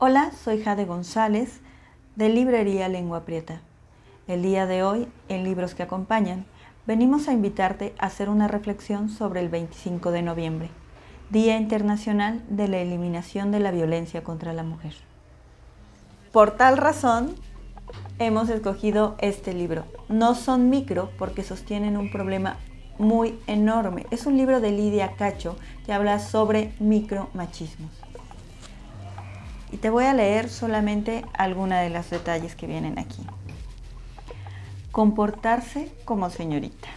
Hola, soy Jade González de Librería Lengua Prieta. El día de hoy, en Libros que Acompañan, venimos a invitarte a hacer una reflexión sobre el 25 de noviembre, Día Internacional de la Eliminación de la Violencia contra la Mujer. Por tal razón, hemos escogido este libro. No son micro porque sostienen un problema muy enorme. Es un libro de Lidia Cacho que habla sobre micromachismos. Y te voy a leer solamente algunos de los detalles que vienen aquí. Comportarse como señorita.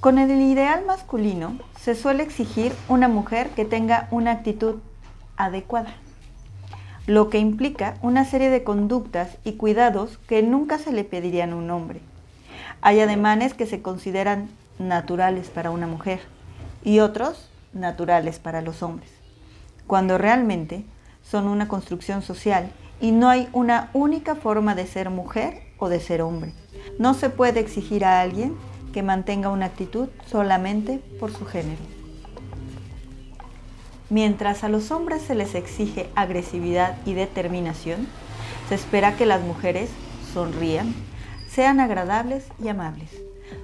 Con el ideal masculino se suele exigir una mujer que tenga una actitud adecuada, lo que implica una serie de conductas y cuidados que nunca se le pedirían a un hombre. Hay ademanes que se consideran naturales para una mujer y otros naturales para los hombres, cuando realmente son una construcción social y no hay una única forma de ser mujer o de ser hombre. No se puede exigir a alguien que mantenga una actitud solamente por su género. Mientras a los hombres se les exige agresividad y determinación, se espera que las mujeres sonrían, sean agradables y amables.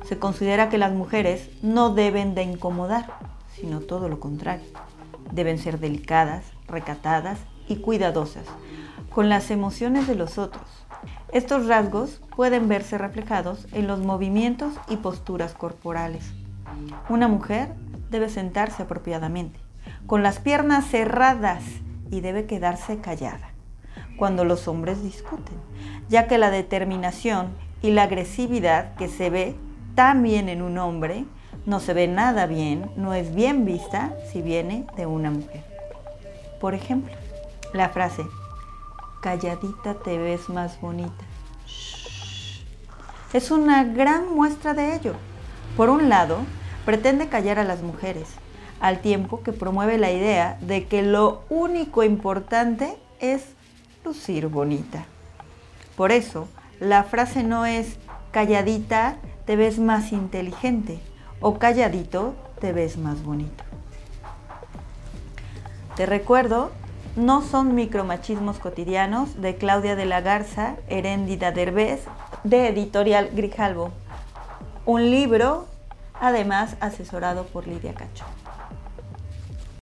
Se considera que las mujeres no deben de incomodar, sino todo lo contrario. Deben ser delicadas, recatadas y cuidadosas con las emociones de los otros. Estos rasgos pueden verse reflejados en los movimientos y posturas corporales. Una mujer debe sentarse apropiadamente, con las piernas cerradas y debe quedarse callada cuando los hombres discuten, ya que la determinación y la agresividad que se ve también en un hombre no se ve nada bien, no es bien vista si viene de una mujer. Por ejemplo, la frase, calladita te ves más bonita. Es una gran muestra de ello. Por un lado, pretende callar a las mujeres, al tiempo que promueve la idea de que lo único importante es lucir bonita. Por eso, la frase no es calladita te ves más inteligente o calladito te ves más bonito. Te recuerdo, no son micromachismos cotidianos de Claudia de la Garza, Heréndida Derbez, de Editorial Grijalvo. Un libro, además asesorado por Lidia Cacho.